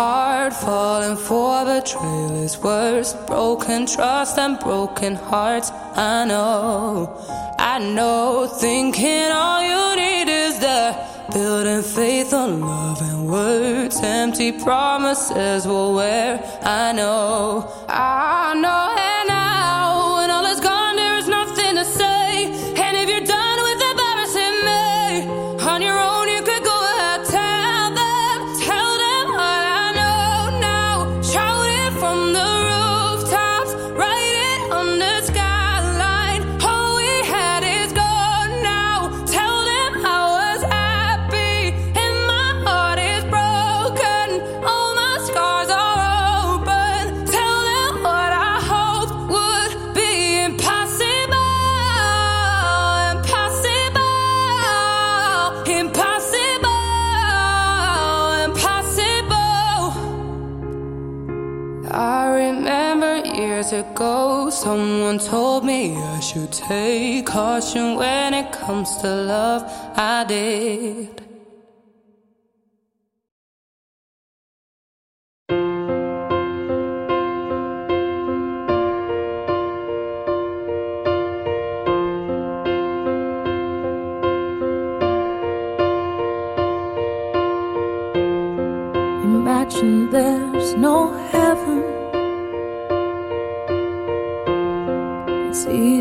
Hard. Falling for betrayal is worse. Broken trust and broken hearts. I know, I know. Thinking all you need is the building faith on love and words. Empty promises will wear. I know, I know. Years ago, someone told me I should take caution when it comes to love. I did.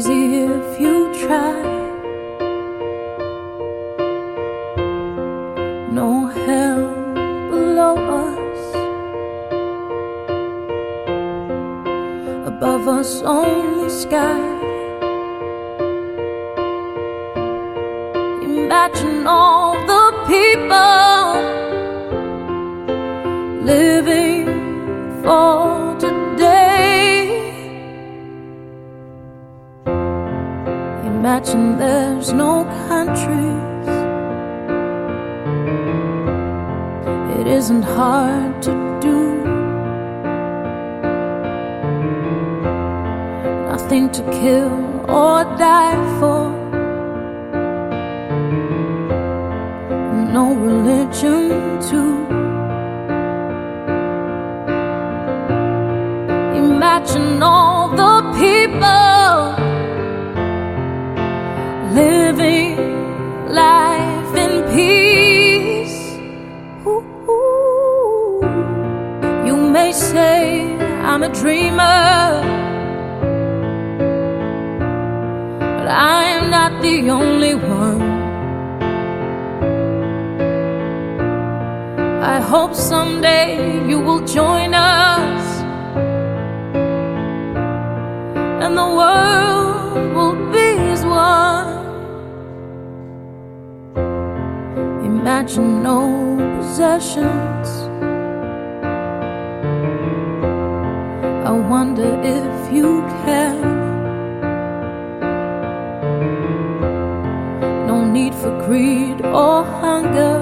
Easy if you try. No hell below us. Above us, only sky. Imagine all the people living for today. Imagine there's no countries. It isn't hard to do. Nothing to kill or die for. No religion too. Imagine all dreamer, but I am not the only one. I hope someday you will join us and the world will be as one. Imagine no possessions. Wonder if you can. No need for greed or hunger.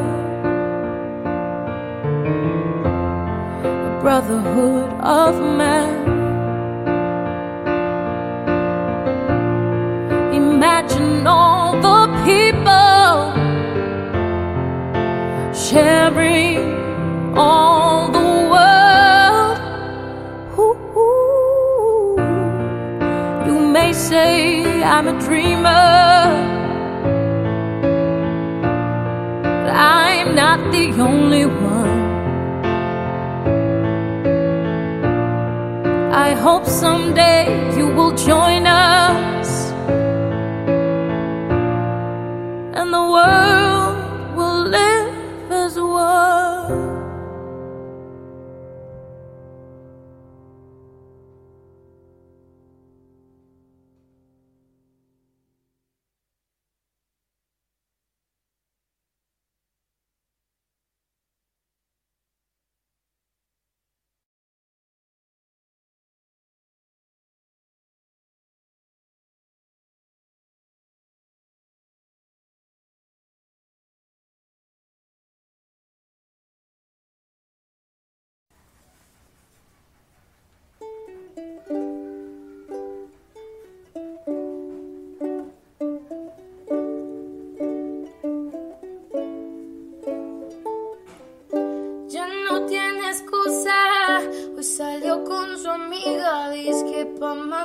A brotherhood of man. I'm a dreamer. I'm not the only one. I hope someday you will join us.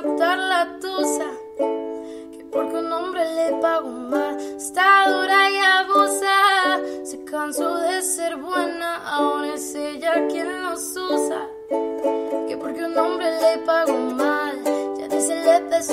Matar la tusa. Que porque un hombre le pagó mal. Está dura y abusa. Se cansó de ser buena. Ahora es ella quien los usa. Que porque un hombre le pagó mal. Ya dice le de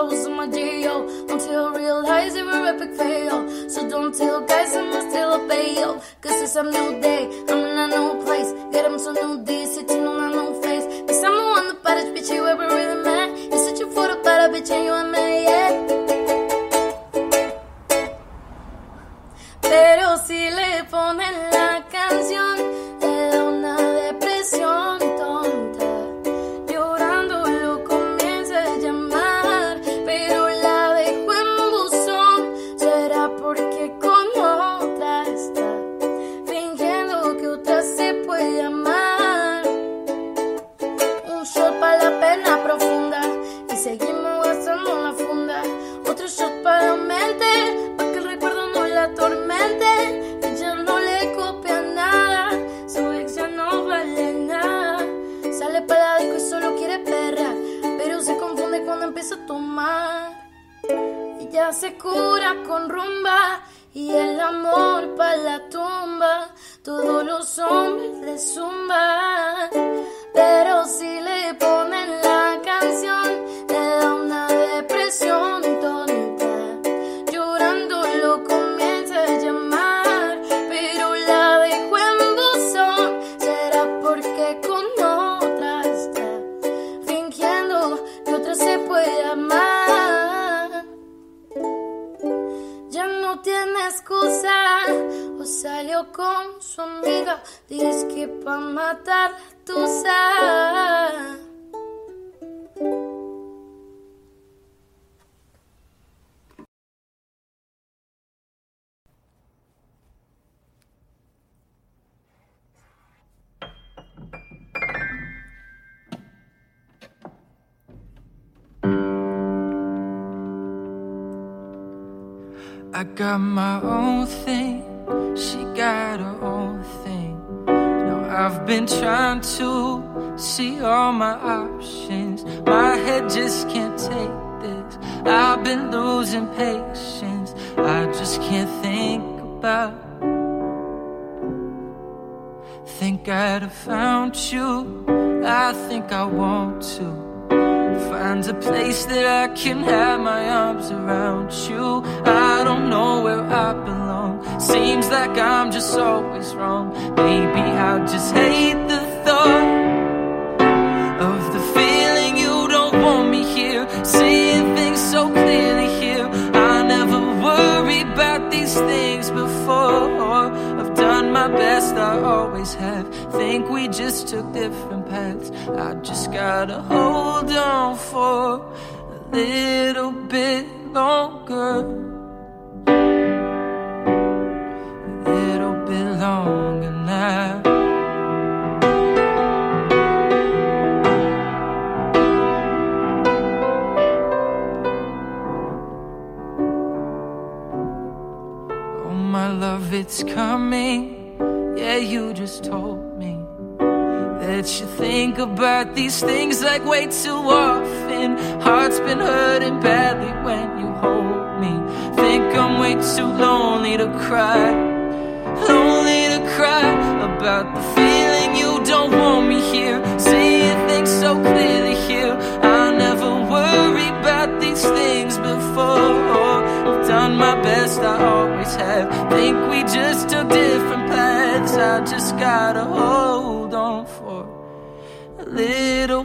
I was in my D.O. Until I realized they were epic fail. So don't tell guys I must still a yo. Cause it's a new day, I'm in a new place. Get them some new D, sitting on a new face. Cause I'm the one baddest bitch you ever really met. You're searching for the better bitch and you ain't met yet. No tiene excusa, o salió con su amiga. Dice que pa' matar la tusa. I got my own thing, she got her own thing. Now I've been trying to see all my options. My head just can't take this. I've been losing patience. I just can't think about. Think I'd have found you. I think I want to. Find a place that I can have my arms around you. I don't know where I belong. Seems like I'm just always wrong. Maybe I just hate the thought best, I always have. Think we just took different paths. I just gotta hold on for a little bit longer. A little bit longer now. Oh, my love, it's coming. You just told me that you think about these things like way too often. Heart's been hurting badly when you hold me. Think I'm way too lonely to cry. Lonely to cry about the feeling you don't want me here. Seeing things so clearly here. I never worry about these things before. I've done my best, I always have. Think we just took different. I just gotta hold on for a little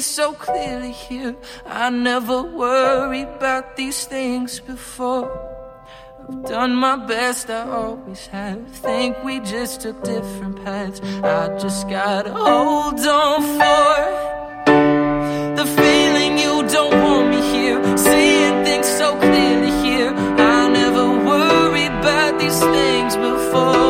So clearly here. I never worry about these things before. I've done my best, I always have. Think we just took different paths. I just gotta hold on for the feeling you don't want me here. Seeing things so clearly here. I never worry about these things before.